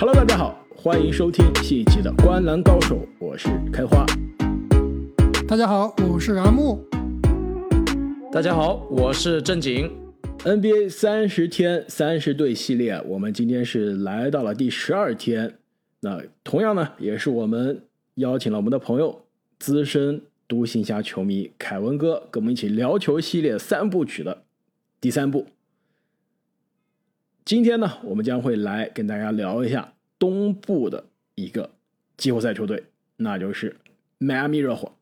Hello，大家好，欢迎收听新一期的《观篮高手》，我是开花。大家好，我是阿木。大家好，我是正经。NBA 三十天三十队系列，我们今天是来到了第十二天。那同样呢，也是我们邀请了我们的朋友资深独行侠球迷凯文哥，跟我们一起聊球系列三部曲的第三部。今天呢，我们将会来跟大家聊一下东部的一个季后赛球队，那就是迈阿密热火。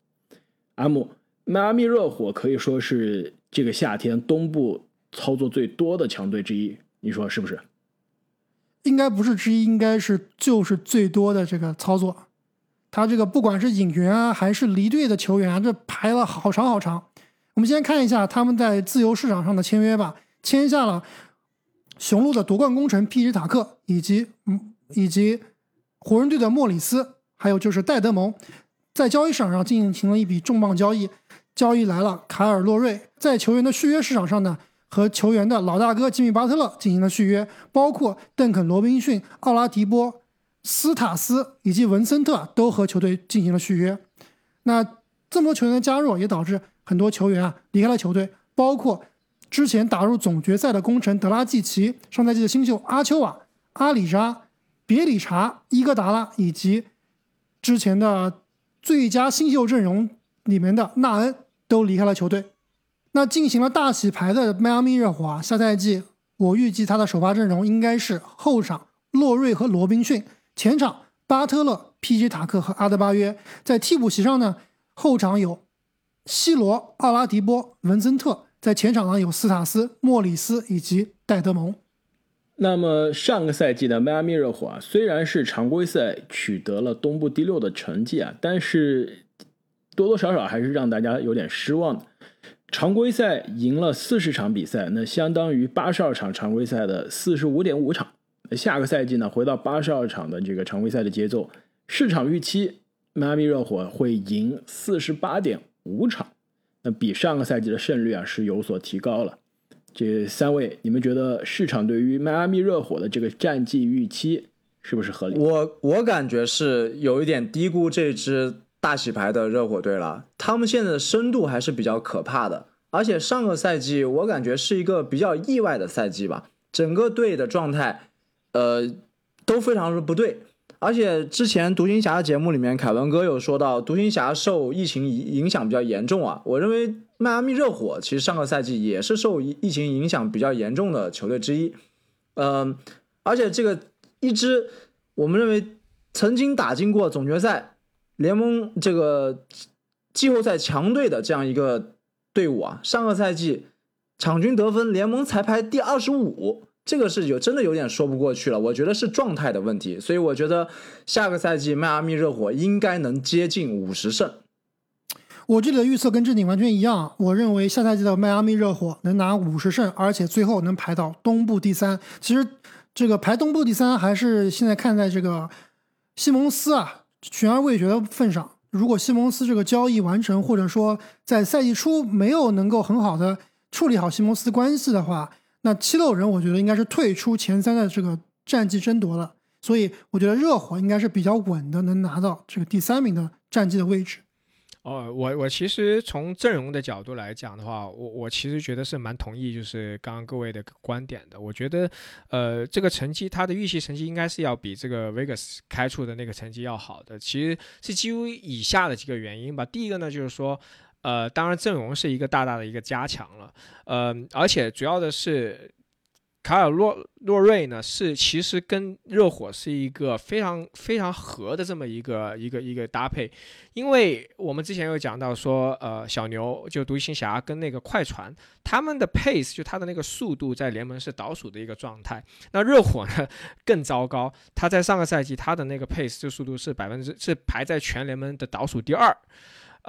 阿姆，迈阿密热火可以说是这个夏天东部操作最多的强队之一，你说是不是？应该不是之一，应该是就是最多的这个操作。他这个不管是引援啊，还是离队的球员啊，这排了好长好长。我们先看一下他们在自由市场上的签约吧，签下了。雄鹿的夺冠功臣皮什塔克，以及嗯，以及湖人队的莫里斯，还有就是戴德蒙，在交易市场上进行了一笔重磅交易，交易来了凯尔洛瑞。在球员的续约市场上呢，和球员的老大哥吉米巴特勒进行了续约，包括邓肯罗宾逊、奥拉迪波、斯塔斯以及文森特都和球队进行了续约。那这么多球员的加入，也导致很多球员啊离开了球队，包括。之前打入总决赛的功臣德拉季奇，上赛季的新秀阿丘瓦、阿里扎、别里查、伊戈达拉，以及之前的最佳新秀阵容里面的纳恩都离开了球队。那进行了大洗牌的迈阿密热火啊，下赛季我预计他的首发阵容应该是后场洛瑞和罗宾逊，前场巴特勒、皮吉塔克和阿德巴约，在替补席上呢，后场有西罗、奥拉迪波、文森特。在前场呢有斯塔斯、莫里斯以及戴德蒙。那么上个赛季的迈阿密热火啊，虽然是常规赛取得了东部第六的成绩啊，但是多多少少还是让大家有点失望的。常规赛赢了四十场比赛，那相当于八十二场常规赛的四十五点五场。下个赛季呢，回到八十二场的这个常规赛的节奏，市场预期迈阿密热火会赢四十八点五场。比上个赛季的胜率啊是有所提高了。这三位，你们觉得市场对于迈阿密热火的这个战绩预期是不是合理？我我感觉是有一点低估这支大洗牌的热火队了。他们现在的深度还是比较可怕的，而且上个赛季我感觉是一个比较意外的赛季吧，整个队的状态，呃，都非常的不对。而且之前独行侠的节目里面，凯文哥有说到，独行侠受疫情影影响比较严重啊。我认为迈阿密热火其实上个赛季也是受疫疫情影响比较严重的球队之一。嗯，而且这个一支我们认为曾经打进过总决赛、联盟这个季后赛强队的这样一个队伍啊，上个赛季场均得分联盟才排第二十五。这个是有真的有点说不过去了，我觉得是状态的问题，所以我觉得下个赛季迈阿密热火应该能接近五十胜。我这里的预测跟正经完全一样，我认为下赛季的迈阿密热火能拿五十胜，而且最后能排到东部第三。其实这个排东部第三还是现在看在这个西蒙斯啊悬而未决的份上。如果西蒙斯这个交易完成，或者说在赛季初没有能够很好的处理好西蒙斯关系的话。那七六人，我觉得应该是退出前三的这个战绩争夺了，所以我觉得热火应该是比较稳的，能拿到这个第三名的战绩的位置。哦，我我其实从阵容的角度来讲的话，我我其实觉得是蛮同意，就是刚刚各位的观点的。我觉得，呃，这个成绩，他的预期成绩应该是要比这个 Vegas 开出的那个成绩要好的，其实是基于以下的几个原因吧。第一个呢，就是说。呃，当然阵容是一个大大的一个加强了，呃，而且主要的是卡尔洛洛瑞呢，是其实跟热火是一个非常非常合的这么一个一个一个搭配，因为我们之前有讲到说，呃，小牛就独行侠跟那个快船，他们的 pace 就他的那个速度在联盟是倒数的一个状态，那热火呢更糟糕，他在上个赛季他的那个 pace 就速度是百分之是排在全联盟的倒数第二。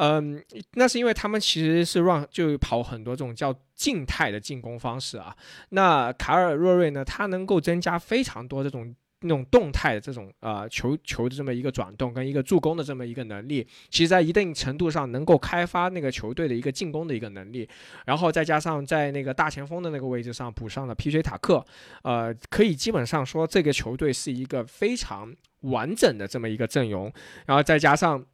嗯，那是因为他们其实是让就跑很多这种叫静态的进攻方式啊。那卡尔若瑞呢，他能够增加非常多这种那种动态的这种呃球球的这么一个转动跟一个助攻的这么一个能力，其实在一定程度上能够开发那个球队的一个进攻的一个能力，然后再加上在那个大前锋的那个位置上补上了 P.J. 塔克，呃，可以基本上说这个球队是一个非常完整的这么一个阵容，然后再加上。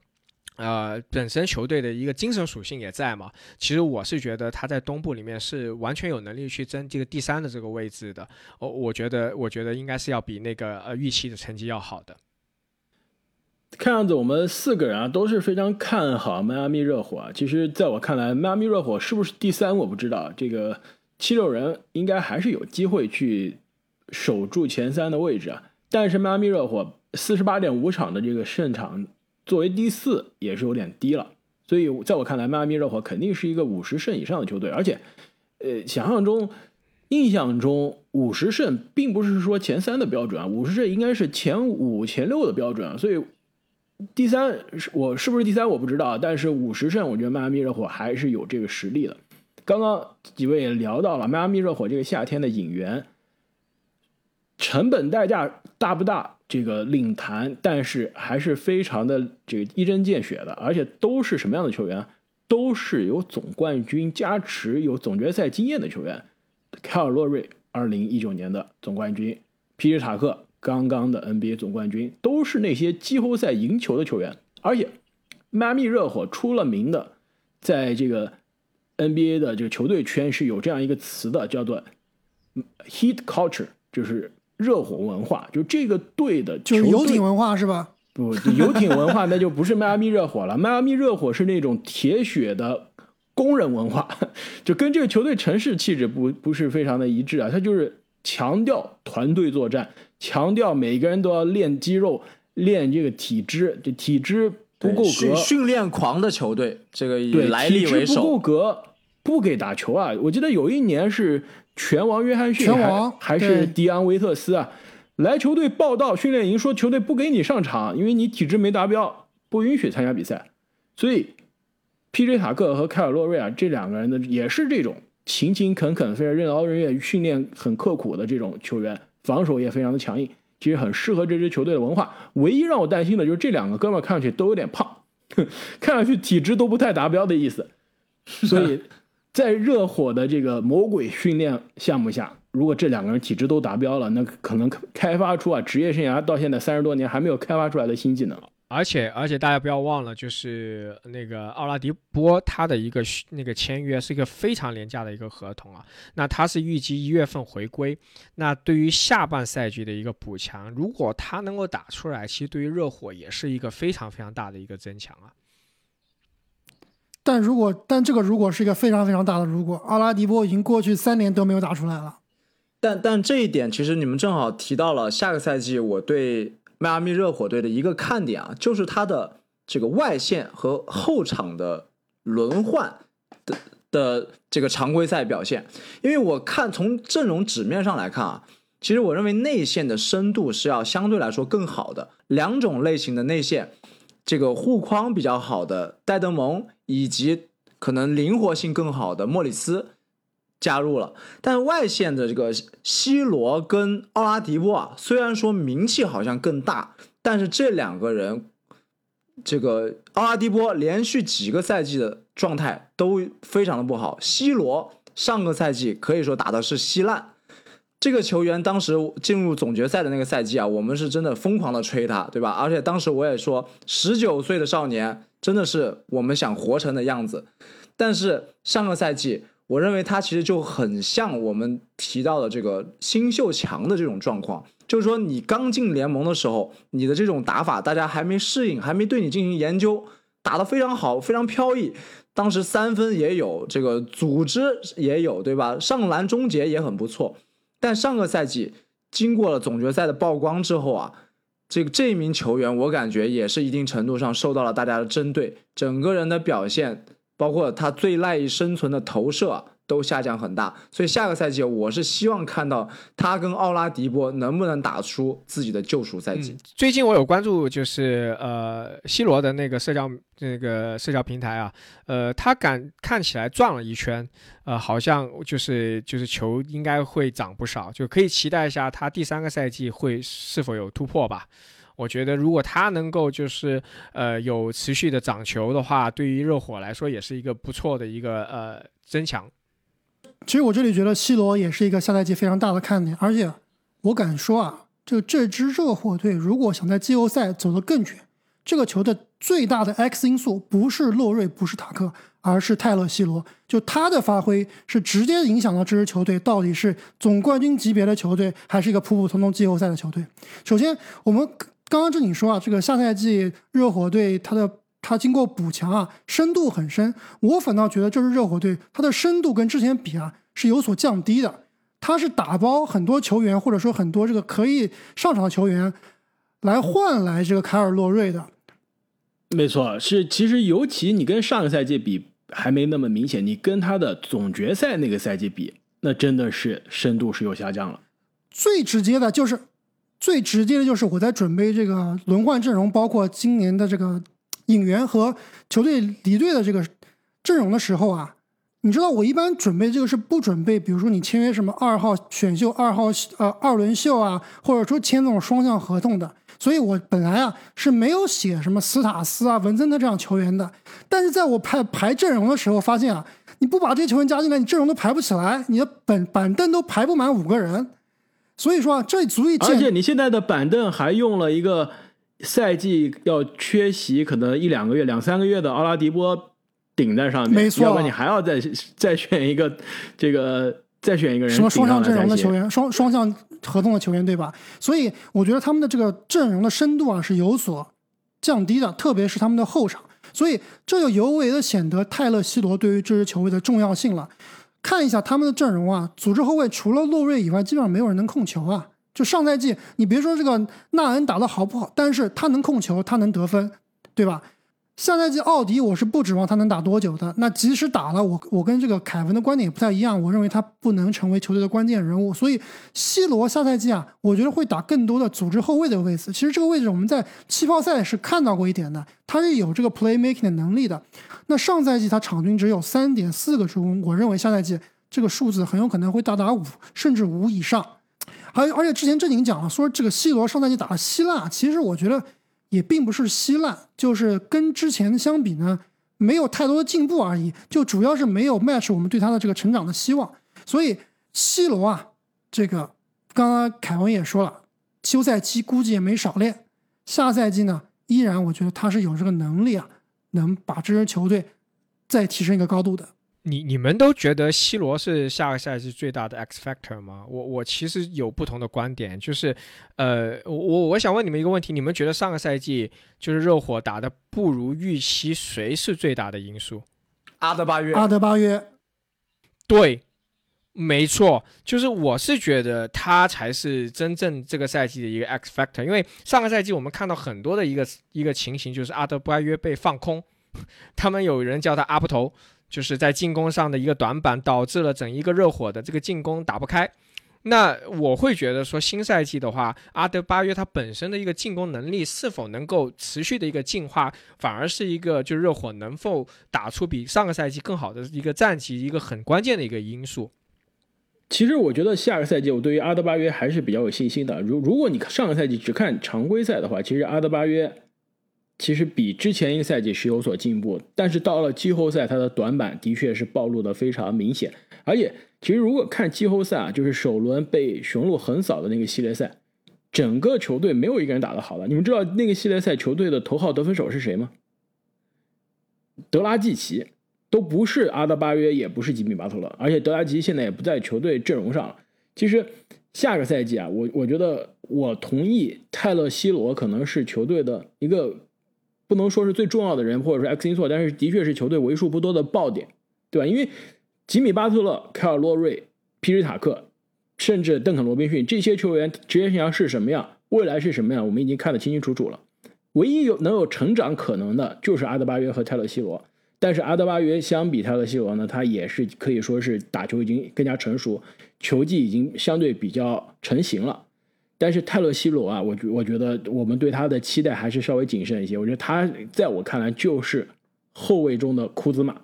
呃，本身球队的一个精神属性也在嘛。其实我是觉得他在东部里面是完全有能力去争这个第三的这个位置的。我我觉得，我觉得应该是要比那个呃预期的成绩要好的。看样子我们四个人啊都是非常看好迈阿密热火啊。其实，在我看来，迈阿密热火是不是第三我不知道。这个七六人应该还是有机会去守住前三的位置啊。但是迈阿密热火四十八点五场的这个胜场。作为第四也是有点低了，所以在我看来，迈阿密热火肯定是一个五十胜以上的球队，而且，呃，想象中、印象中五十胜并不是说前三的标准啊，五十胜应该是前五、前六的标准啊，所以第三是我是不是第三我不知道，但是五十胜我觉得迈阿密热火还是有这个实力的。刚刚几位也聊到了迈阿密热火这个夏天的引援，成本代价大不大？这个领谈，但是还是非常的这个一针见血的，而且都是什么样的球员？都是有总冠军加持、有总决赛经验的球员。凯尔洛瑞，二零一九年的总冠军；皮尔塔克，刚刚的 NBA 总冠军，都是那些季后赛赢球的球员。而且，迈阿密热火出了名的，在这个 NBA 的这个球队圈是有这样一个词的，叫做 “heat culture”，就是。热火文化就这个队的，就是游艇文化是吧？不，游艇文化那就不是迈阿密热火了。迈阿密热火是那种铁血的工人文化，就跟这个球队城市气质不不是非常的一致啊。他就是强调团队作战，强调每个人都要练肌肉、练这个体质。这体质不够格，训练狂的球队，这个以来历为首。不够格，不给打球啊！我记得有一年是。拳王约翰逊拳王还是迪安维特斯啊，来球队报道训练营，说球队不给你上场，因为你体质没达标，不允许参加比赛。所以，P.J. 塔克和凯尔洛瑞啊，这两个人呢也是这种勤勤恳恳、非常任劳任怨、训练很刻苦的这种球员，防守也非常的强硬，其实很适合这支球队的文化。唯一让我担心的就是这两个哥们看上去都有点胖，看上去体质都不太达标的意思，所以。在热火的这个魔鬼训练项目下，如果这两个人体质都达标了，那可能开发出啊职业生涯到现在三十多年还没有开发出来的新技能。而且而且大家不要忘了，就是那个奥拉迪波他的一个那个签约是一个非常廉价的一个合同啊。那他是预计一月份回归，那对于下半赛季的一个补强，如果他能够打出来，其实对于热火也是一个非常非常大的一个增强啊。但如果但这个如果是一个非常非常大的如果，阿拉迪波已经过去三年都没有打出来了。但但这一点其实你们正好提到了下个赛季我对迈阿密热火队的一个看点啊，就是他的这个外线和后场的轮换的的这个常规赛表现。因为我看从阵容纸面上来看啊，其实我认为内线的深度是要相对来说更好的，两种类型的内线。这个护框比较好的戴德蒙，以及可能灵活性更好的莫里斯加入了，但外线的这个西罗跟奥拉迪波啊，虽然说名气好像更大，但是这两个人，这个奥拉迪波连续几个赛季的状态都非常的不好，西罗上个赛季可以说打的是稀烂。这个球员当时进入总决赛的那个赛季啊，我们是真的疯狂的吹他，对吧？而且当时我也说，十九岁的少年真的是我们想活成的样子。但是上个赛季，我认为他其实就很像我们提到的这个新秀强的这种状况，就是说你刚进联盟的时候，你的这种打法大家还没适应，还没对你进行研究，打得非常好，非常飘逸。当时三分也有，这个组织也有，对吧？上篮终结也很不错。但上个赛季经过了总决赛的曝光之后啊，这个这一名球员我感觉也是一定程度上受到了大家的针对，整个人的表现，包括他最赖以生存的投射都下降很大，所以下个赛季我是希望看到他跟奥拉迪波能不能打出自己的救赎赛季。最近我有关注，就是呃，C 罗的那个社交那个社交平台啊，呃，他敢看起来转了一圈，呃，好像就是就是球应该会涨不少，就可以期待一下他第三个赛季会是否有突破吧。我觉得如果他能够就是呃有持续的涨球的话，对于热火来说也是一个不错的一个呃增强。其实我这里觉得 C 罗也是一个下赛季非常大的看点，而且我敢说啊，就这支热火队如果想在季后赛走得更远，这个球的最大的 X 因素不是洛瑞，不是塔克，而是泰勒·西罗。就他的发挥是直接影响到这支球队到底是总冠军级别的球队，还是一个普普通通季后赛的球队。首先，我们刚刚正经说啊，这个下赛季热火队他的。他经过补强啊，深度很深。我反倒觉得这支热火队，它的深度跟之前比啊是有所降低的。他是打包很多球员，或者说很多这个可以上场的球员，来换来这个凯尔洛瑞的。没错，是其实尤其你跟上个赛季比还没那么明显，你跟他的总决赛那个赛季比，那真的是深度是有下降了。最直接的就是，最直接的就是我在准备这个轮换阵容，包括今年的这个。引援和球队离队的这个阵容的时候啊，你知道我一般准备这个是不准备，比如说你签约什么二号选秀、二号呃二轮秀啊，或者说签那种双向合同的。所以我本来啊是没有写什么斯塔斯啊、文森特这样球员的。但是在我排排阵容的时候，发现啊，你不把这些球员加进来，你阵容都排不起来，你的本板凳都排不满五个人。所以说啊，这足以而且你现在的板凳还用了一个。赛季要缺席可能一两个月、两三个月的奥拉迪波顶在上面，没错，要不然你还要再再选一个这个再选一个人什么双向阵容的球员，双双向合同的球员，对吧？所以我觉得他们的这个阵容的深度啊是有所降低的，特别是他们的后场，所以这就尤为的显得泰勒·西罗对于这支球队的重要性了。看一下他们的阵容啊，组织后卫除了洛瑞以外，基本上没有人能控球啊。就上赛季，你别说这个纳恩打的好不好，但是他能控球，他能得分，对吧？下赛季奥迪，我是不指望他能打多久的。那即使打了，我我跟这个凯文的观点也不太一样，我认为他不能成为球队的关键人物。所以，C 罗下赛季啊，我觉得会打更多的组织后卫的位置。其实这个位置我们在气泡赛是看到过一点的，他是有这个 playmaking 的能力的。那上赛季他场均只有三点四个助攻，我认为下赛季这个数字很有可能会到达五甚至五以上。而而且之前正经讲了，说这个 C 罗上赛季打了稀烂，其实我觉得也并不是稀烂，就是跟之前相比呢，没有太多的进步而已，就主要是没有 match 我们对他的这个成长的希望。所以 C 罗啊，这个刚刚凯文也说了，休赛期估计也没少练，下赛季呢，依然我觉得他是有这个能力啊，能把这支球队再提升一个高度的。你你们都觉得 C 罗是下个赛季最大的 X factor 吗？我我其实有不同的观点，就是，呃，我我想问你们一个问题：你们觉得上个赛季就是热火打的不如预期，谁是最大的因素？阿德巴约。阿德巴约。对，没错，就是我是觉得他才是真正这个赛季的一个 X factor，因为上个赛季我们看到很多的一个一个情形，就是阿德巴约被放空，他们有人叫他阿布头。就是在进攻上的一个短板，导致了整一个热火的这个进攻打不开。那我会觉得说，新赛季的话，阿德巴约他本身的一个进攻能力是否能够持续的一个进化，反而是一个就热火能否打出比上个赛季更好的一个战绩，一个很关键的一个因素。其实我觉得下个赛季我对于阿德巴约还是比较有信心的。如如果你上个赛季只看常规赛的话，其实阿德巴约。其实比之前一个赛季是有所进步，但是到了季后赛，他的短板的确是暴露的非常明显。而且，其实如果看季后赛啊，就是首轮被雄鹿横扫的那个系列赛，整个球队没有一个人打得好的。你们知道那个系列赛球队的头号得分手是谁吗？德拉季奇，都不是阿德巴约，也不是吉米巴特勒，而且德拉季现在也不在球队阵容上了。其实下个赛季啊，我我觉得我同意泰勒·西罗可能是球队的一个。不能说是最重要的人，或者说 X 因素，但是的确是球队为数不多的爆点，对吧？因为吉米巴特勒、凯尔洛瑞、皮尔塔克，甚至邓肯罗宾逊这些球员职业生涯是什么样，未来是什么样，我们已经看得清清楚楚了。唯一有能有成长可能的，就是阿德巴约和泰勒西罗。但是阿德巴约相比泰勒西罗呢，他也是可以说是打球已经更加成熟，球技已经相对比较成型了。但是泰勒西罗啊，我觉我觉得我们对他的期待还是稍微谨慎一些。我觉得他在我看来就是后卫中的库兹马，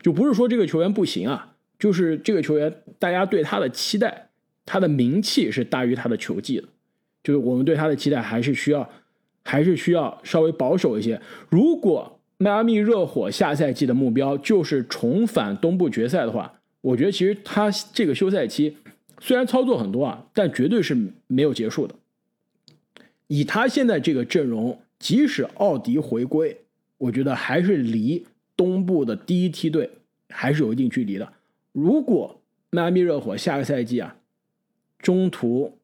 就不是说这个球员不行啊，就是这个球员大家对他的期待，他的名气是大于他的球技的，就是我们对他的期待还是需要还是需要稍微保守一些。如果迈阿密热火下赛季的目标就是重返东部决赛的话，我觉得其实他这个休赛期虽然操作很多啊，但绝对是没有结束的。以他现在这个阵容，即使奥迪回归，我觉得还是离东部的第一梯队还是有一定距离的。如果迈阿密热火下个赛季啊中途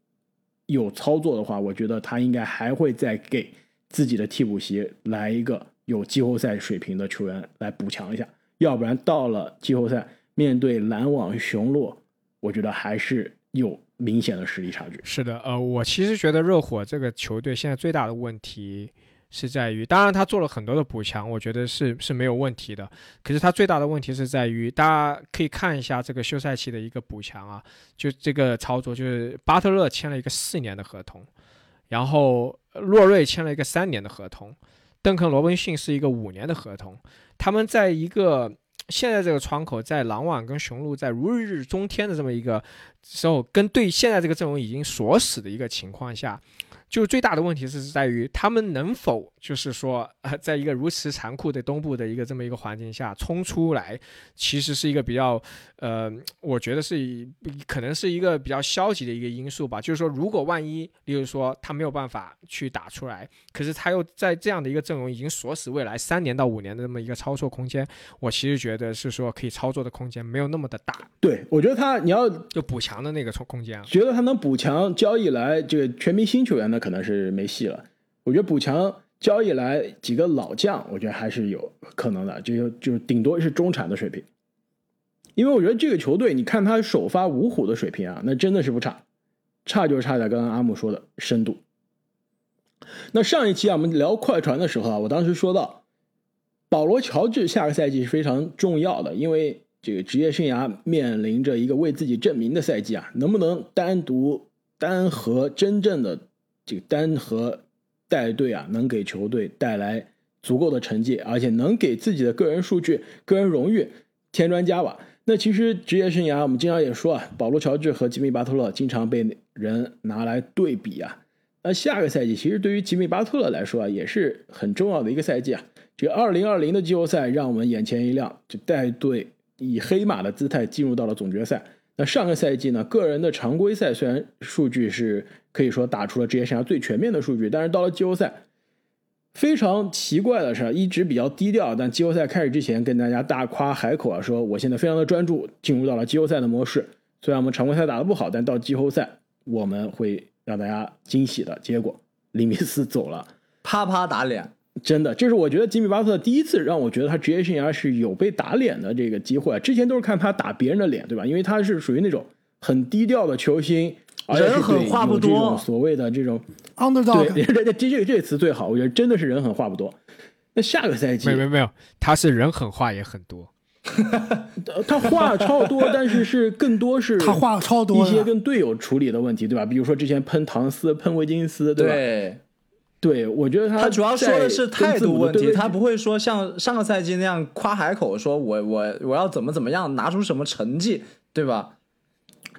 有操作的话，我觉得他应该还会再给自己的替补席来一个。有季后赛水平的球员来补强一下，要不然到了季后赛面对篮网、雄鹿，我觉得还是有明显的实力差距。是的，呃，我其实觉得热火这个球队现在最大的问题是在于，当然他做了很多的补强，我觉得是是没有问题的。可是他最大的问题是在于，大家可以看一下这个休赛期的一个补强啊，就这个操作，就是巴特勒签了一个四年的合同，然后洛瑞签了一个三年的合同。邓肯·罗宾逊是一个五年的合同，他们在一个现在这个窗口，在狼网跟雄鹿在如日中天的这么一个时候，跟对现在这个阵容已经锁死的一个情况下。就最大的问题是在于他们能否就是说，呃，在一个如此残酷的东部的一个这么一个环境下冲出来，其实是一个比较，呃，我觉得是可能是一个比较消极的一个因素吧。就是说，如果万一，例如说他没有办法去打出来，可是他又在这样的一个阵容已经锁死未来三年到五年的这么一个操作空间，我其实觉得是说可以操作的空间没有那么的大。对，我觉得他你要就补强的那个空空间，觉得他能补强交易来这个全明星球员的。可能是没戏了。我觉得补强交易来几个老将，我觉得还是有可能的，就就顶多是中产的水平。因为我觉得这个球队，你看他首发五虎的水平啊，那真的是不差，差就差在刚刚阿木说的深度。那上一期啊，我们聊快船的时候啊，我当时说到，保罗乔治下个赛季是非常重要的，因为这个职业生涯面临着一个为自己证明的赛季啊，能不能单独单和真正的。这个单核带队啊，能给球队带来足够的成绩，而且能给自己的个人数据、个人荣誉添砖加瓦。那其实职业生涯，我们经常也说啊，保罗·乔治和吉米·巴特勒经常被人拿来对比啊。那下个赛季，其实对于吉米·巴特勒来说啊，也是很重要的一个赛季啊。这个2020的季后赛让我们眼前一亮，就带队以黑马的姿态进入到了总决赛。那上个赛季呢，个人的常规赛虽然数据是。可以说打出了职业生涯最全面的数据，但是到了季后赛，非常奇怪的是，一直比较低调，但季后赛开始之前跟大家大夸海口啊，说我现在非常的专注，进入到了季后赛的模式。虽然我们常规赛打得不好，但到季后赛我们会让大家惊喜的。结果，里米斯走了，啪啪打脸，真的，这是我觉得吉米巴特第一次让我觉得他职业生涯是有被打脸的这个机会。之前都是看他打别人的脸，对吧？因为他是属于那种很低调的球星。人狠话不多，所谓的这种 underdog，对，这这这个词最好，我觉得真的是人狠话不多。那下个赛季没有没有没有，他是人狠话也很多，他话超多，但是是更多是他话超多一些跟队友处理的问题，对吧？比如说之前喷唐斯、喷维金斯，对吧？对，对我觉得他他主要说的是态度问题，他不会说像上个赛季那样夸海口，说我我我要怎么怎么样，拿出什么成绩，对吧？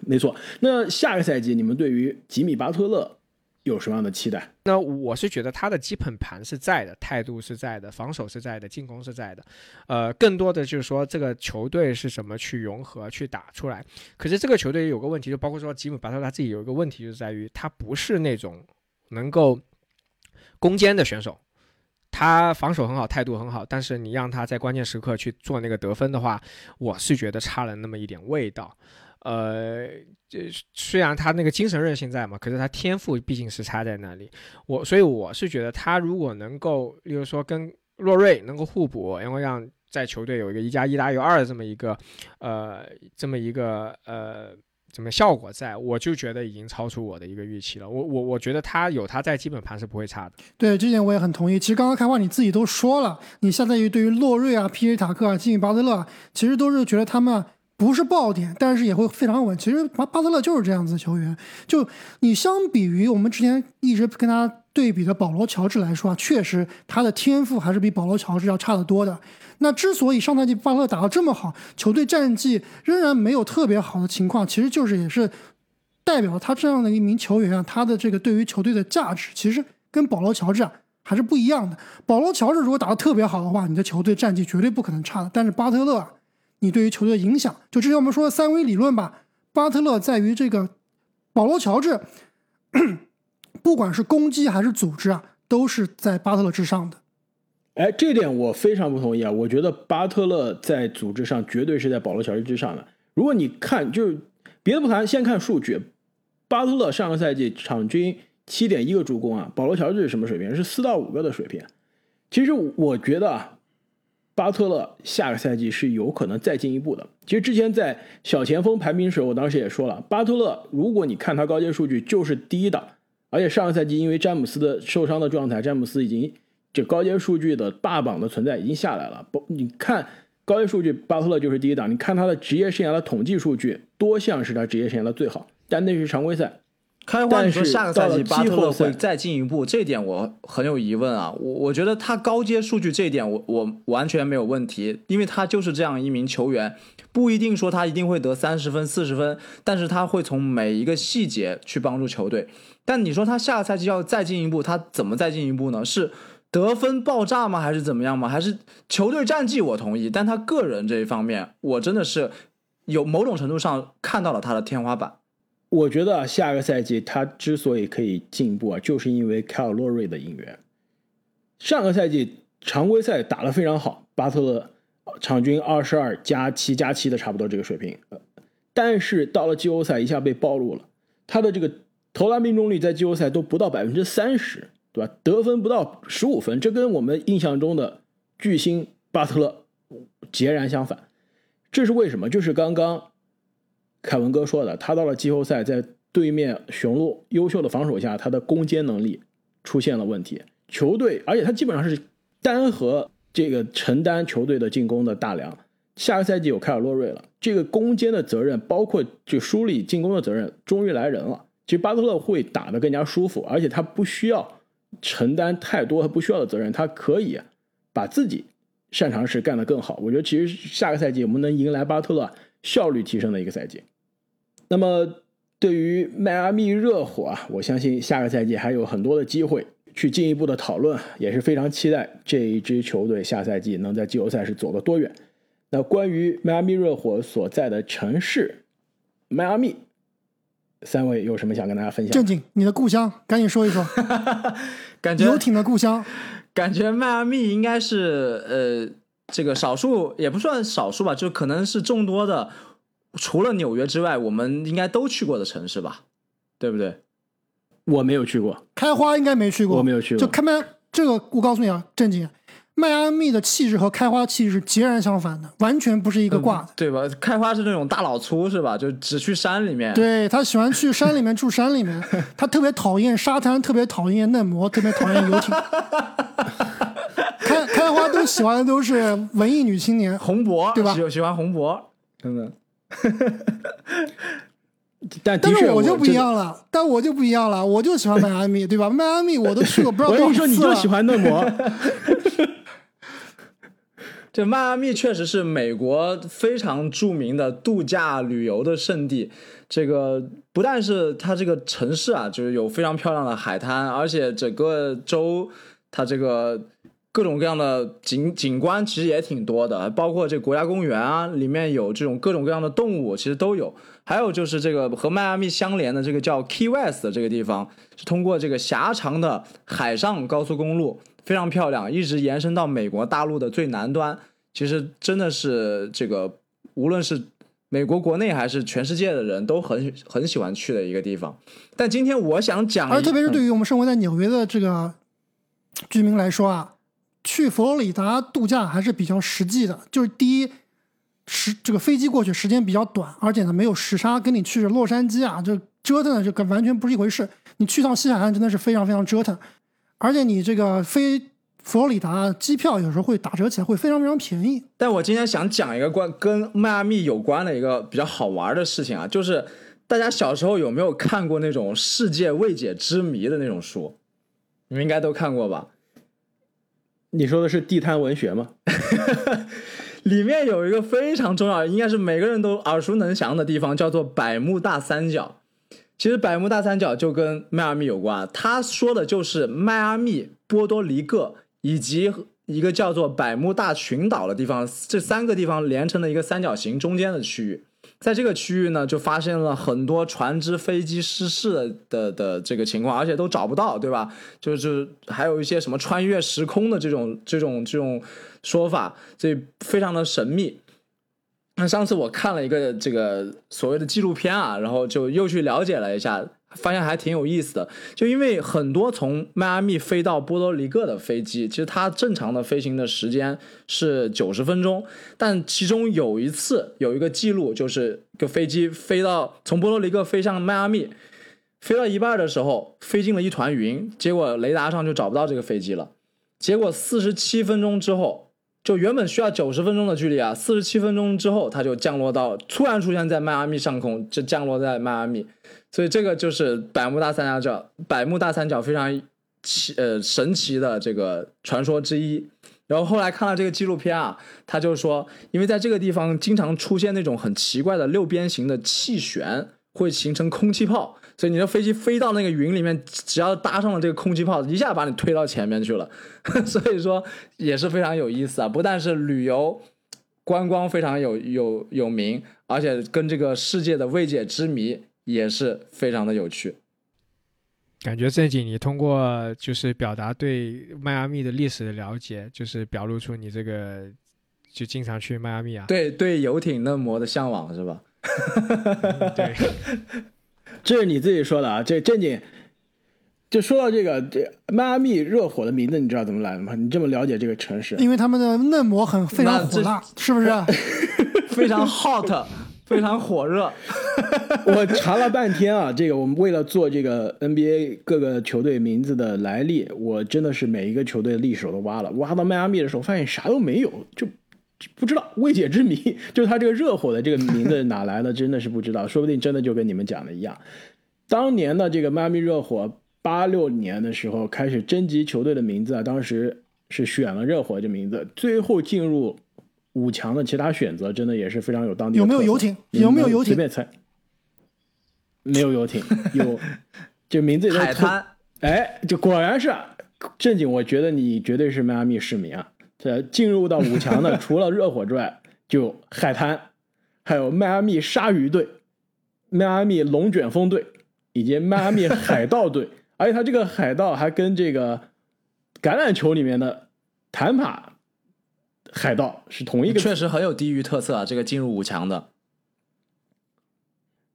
没错，那下个赛季你们对于吉米巴特勒有什么样的期待？那我是觉得他的基本盘是在的，态度是在的，防守是在的，进攻是在的。呃，更多的就是说这个球队是怎么去融合、去打出来。可是这个球队有个问题，就包括说吉米巴特勒他自己有一个问题，就在于他不是那种能够攻坚的选手。他防守很好，态度很好，但是你让他在关键时刻去做那个得分的话，我是觉得差了那么一点味道。呃，这虽然他那个精神韧性在嘛，可是他天赋毕竟是差在那里。我所以我是觉得他如果能够，例如说跟洛瑞能够互补，然后让在球队有一个一加一大于二的这么一个，呃，这么一个呃怎么效果在，我就觉得已经超出我的一个预期了。我我我觉得他有他在基本盘是不会差的。对这点我也很同意。其实刚刚开花你自己都说了，你相当于对于洛瑞啊、皮耶塔克啊、基米巴特勒啊，其实都是觉得他们不是爆点，但是也会非常稳。其实巴巴特勒就是这样子的球员。就你相比于我们之前一直跟他对比的保罗乔治来说啊，确实他的天赋还是比保罗乔治要差得多的。那之所以上赛季巴特勒打得这么好，球队战绩仍然没有特别好的情况，其实就是也是代表了他这样的一名球员啊，他的这个对于球队的价值，其实跟保罗乔治啊还是不一样的。保罗乔治如果打得特别好的话，你的球队战绩绝对不可能差的。但是巴特勒啊，你对于球队的影响，就之前我们说的三维理论吧，巴特勒在于这个保罗乔治，不管是攻击还是组织啊，都是在巴特勒之上的。哎，这点我非常不同意啊！我觉得巴特勒在组织上绝对是在保罗乔治之上的。如果你看，就是别的不谈，先看数据，巴特勒上个赛季场均七点一个助攻啊，保罗乔治是什么水平？是四到五个的水平。其实我觉得啊，巴特勒下个赛季是有可能再进一步的。其实之前在小前锋排名时，我当时也说了，巴特勒如果你看他高阶数据就是第一档，而且上个赛季因为詹姆斯的受伤的状态，詹姆斯已经。这高阶数据的霸榜的存在已经下来了。不，你看高阶数据，巴特勒就是第一档。你看他的职业生涯的统计数据，多项是他职业生涯的最好，但那是常规赛。开花，你说下个赛季巴特勒会再进一步，这点我很有疑问啊。我我觉得他高阶数据这一点，我我完全没有问题，因为他就是这样一名球员，不一定说他一定会得三十分、四十分，但是他会从每一个细节去帮助球队。但你说他下个赛季要再进一步，他怎么再进一步呢？是？得分爆炸吗？还是怎么样吗？还是球队战绩？我同意，但他个人这一方面，我真的是有某种程度上看到了他的天花板。我觉得下个赛季他之所以可以进步啊，就是因为凯尔洛瑞的引援。上个赛季常规赛打得非常好，巴特勒场均二十二加七加七的差不多这个水平，但是到了季后赛一下被暴露了，他的这个投篮命中率在季后赛都不到百分之三十。对吧？得分不到十五分，这跟我们印象中的巨星巴特勒截然相反。这是为什么？就是刚刚凯文哥说的，他到了季后赛，在对面雄鹿优秀的防守下，他的攻坚能力出现了问题。球队，而且他基本上是单核这个承担球队的进攻的大梁。下个赛季有凯尔洛瑞了，这个攻坚的责任，包括就梳理进攻的责任，终于来人了。其实巴特勒会打得更加舒服，而且他不需要。承担太多他不需要的责任，他可以把自己擅长事干得更好。我觉得其实下个赛季我们能迎来巴特勒效率提升的一个赛季。那么对于迈阿密热火啊，我相信下个赛季还有很多的机会去进一步的讨论，也是非常期待这一支球队下赛季能在季后赛是走得多远。那关于迈阿密热火所在的城市迈阿密。三位有什么想跟大家分享？正经，你的故乡，赶紧说一说。感觉游艇的故乡，感觉迈阿密应该是呃，这个少数也不算少数吧，就可能是众多的，除了纽约之外，我们应该都去过的城市吧，对不对？我没有去过，开花应该没去过，我没有去过。就开麦这个，我告诉你啊，正经。迈阿密的气质和开花气质截然相反的，完全不是一个挂的，对吧？开花是那种大老粗，是吧？就只去山里面。对他喜欢去山里面住山里面，他特别讨厌沙滩，特别讨厌嫩模，特别讨厌游艇。开开花都喜欢的都是文艺女青年，红博，对吧？喜喜欢红博，真的。但但是我就不一样了，但我就不一样了，我就喜欢迈阿密，对吧？迈阿密我都去过不知道多少次了。我跟你说，你就喜欢嫩模。这迈阿密确实是美国非常著名的度假旅游的胜地。这个不但是它这个城市啊，就是有非常漂亮的海滩，而且整个州它这个各种各样的景景观其实也挺多的，包括这国家公园啊，里面有这种各种各样的动物，其实都有。还有就是这个和迈阿密相连的这个叫 Key West 的这个地方，是通过这个狭长的海上高速公路。非常漂亮，一直延伸到美国大陆的最南端。其实真的是这个，无论是美国国内还是全世界的人都很很喜欢去的一个地方。但今天我想讲，而特别是对于我们生活在纽约的这个居民来说啊，去佛罗里达度假还是比较实际的。就是第一，时这个飞机过去时间比较短，而且呢没有时差，跟你去洛杉矶啊这折腾的这个完全不是一回事。你去趟西海岸真的是非常非常折腾，而且你这个飞佛罗里达机票有时候会打折起来，会非常非常便宜。但我今天想讲一个关跟迈阿密有关的一个比较好玩的事情啊，就是大家小时候有没有看过那种世界未解之谜的那种书？你们应该都看过吧？你说的是地摊文学吗？里面有一个非常重要，应该是每个人都耳熟能详的地方，叫做百慕大三角。其实百慕大三角就跟迈阿密有关，他说的就是迈阿密、波多黎各以及一个叫做百慕大群岛的地方，这三个地方连成了一个三角形中间的区域。在这个区域呢，就发现了很多船只、飞机失事的的这个情况，而且都找不到，对吧？就是还有一些什么穿越时空的这种、这种、这种说法，所以非常的神秘。那上次我看了一个这个所谓的纪录片啊，然后就又去了解了一下，发现还挺有意思的。就因为很多从迈阿密飞到波多黎各的飞机，其实它正常的飞行的时间是九十分钟，但其中有一次有一个记录，就是个飞机飞到从波多黎各飞向迈阿密，飞到一半的时候飞进了一团云，结果雷达上就找不到这个飞机了。结果四十七分钟之后。就原本需要九十分钟的距离啊，四十七分钟之后，它就降落到突然出现在迈阿密上空，就降落在迈阿密，所以这个就是百慕大三角，百慕大三角非常奇呃神奇的这个传说之一。然后后来看了这个纪录片啊，他就说，因为在这个地方经常出现那种很奇怪的六边形的气旋，会形成空气炮。所以你的飞机飞到那个云里面，只要搭上了这个空气炮，一下把你推到前面去了。所以说也是非常有意思啊！不但是旅游观光非常有有有名，而且跟这个世界的未解之谜也是非常的有趣。感觉正经，你通过就是表达对迈阿密的历史的了解，就是表露出你这个就经常去迈阿密啊？对对，游艇嫩模的向往是吧？对。这是你自己说的啊！这正经，就说到这个，这迈阿密热火的名字，你知道怎么来的吗？你这么了解这个城市？因为他们的嫩模很非常火辣，是不是？非常 hot，非常火热。我查了半天啊，这个我们为了做这个 NBA 各个球队名字的来历，我真的是每一个球队的历史都挖了。挖到迈阿密的时候，发现啥都没有，就。不知道未解之谜，就是他这个热火的这个名字哪来的，真的是不知道。说不定真的就跟你们讲的一样。当年的这个迈阿密热火，八六年的时候开始征集球队的名字啊，当时是选了热火这名字。最后进入五强的其他选择，真的也是非常有当地。有没有游艇？有没有游艇？随便猜。没有游艇，有就名字海滩。哎，就果然是正经。我觉得你绝对是迈阿密市民啊。这进入到五强的，除了热火之外，就海滩，还有迈阿密鲨鱼队、迈阿密龙卷风队以及迈阿密海盗队。而且他这个海盗还跟这个橄榄球里面的坦帕海盗是同一个，确实很有地域特色啊！这个进入五强的。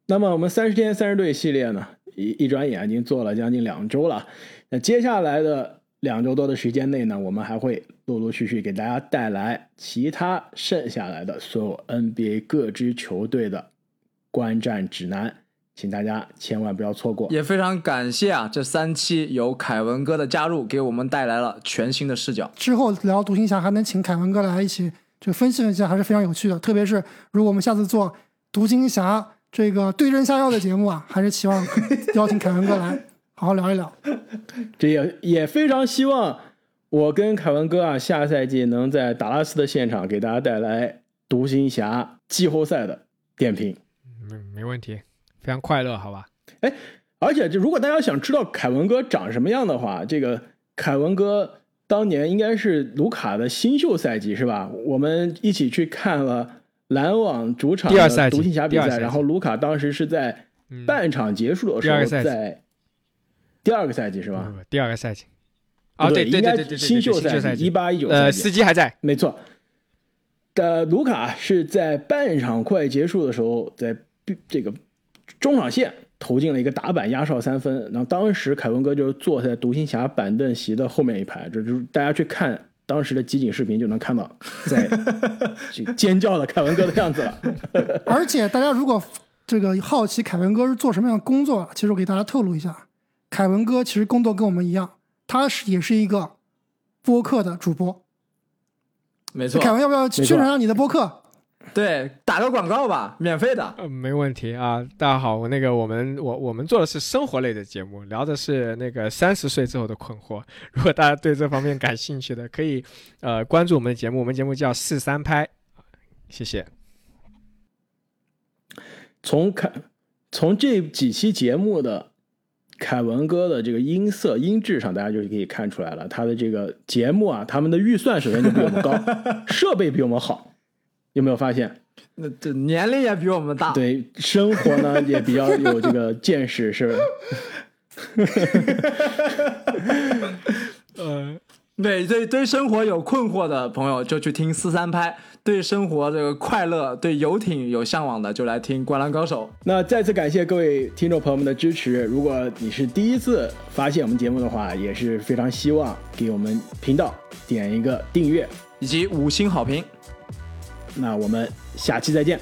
那么我们三十天三十队系列呢，一一转眼已经做了将近两周了。那接下来的。两周多的时间内呢，我们还会陆陆续续给大家带来其他剩下来的所有 NBA 各支球队的观战指南，请大家千万不要错过。也非常感谢啊，这三期有凯文哥的加入，给我们带来了全新的视角。之后聊独行侠还能请凯文哥来一起就分析分析，还是非常有趣的。特别是如果我们下次做独行侠这个对症下药的节目啊，还是希望邀请凯文哥来。好好聊一聊，这也也非常希望我跟凯文哥啊，下赛季能在达拉斯的现场给大家带来独行侠季后赛的点评。没，没问题，非常快乐，好吧？哎，而且就如果大家想知道凯文哥长什么样的话，这个凯文哥当年应该是卢卡的新秀赛季是吧？我们一起去看了篮网主场的独行侠比赛，然后卢卡当时是在半场结束的时候在。第二个赛季是吧？第二个赛季，啊对对对对对，新秀赛季一八一九，呃，司机还在，没错。的卢卡是在半场快结束的时候，在这个中场线投进了一个打板压哨三分。然后当时凯文哥就坐在独行侠板凳席的后面一排，这就是大家去看当时的集锦视频就能看到在这个尖叫的凯文哥的样子了。而且大家如果这个好奇凯文哥是做什么样的工作，其实我给大家透露一下，凯文哥其实工作跟我们一样，他是也是一个播客的主播。没错，凯文要不要宣传下你的播客？对，打个广告吧，免费的。呃，没问题啊。大家好，我那个我们我我们做的是生活类的节目，聊的是那个三十岁之后的困惑。如果大家对这方面感兴趣的，可以呃关注我们的节目，我们节目叫四三拍。谢谢。从凯从这几期节目的凯文哥的这个音色音质上，大家就可以看出来了，他的这个节目啊，他们的预算首先就比我们高，设备比我们好。有没有发现？那这年龄也比我们大，对生活呢 也比较有这个见识，是吧？呃，对对对，生活有困惑的朋友就去听四三拍；对生活这个快乐、对游艇有向往的，就来听《灌篮高手》。那再次感谢各位听众朋友们的支持。如果你是第一次发现我们节目的话，也是非常希望给我们频道点一个订阅以及五星好评。那我们下期再见。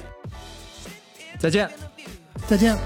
再见。再见。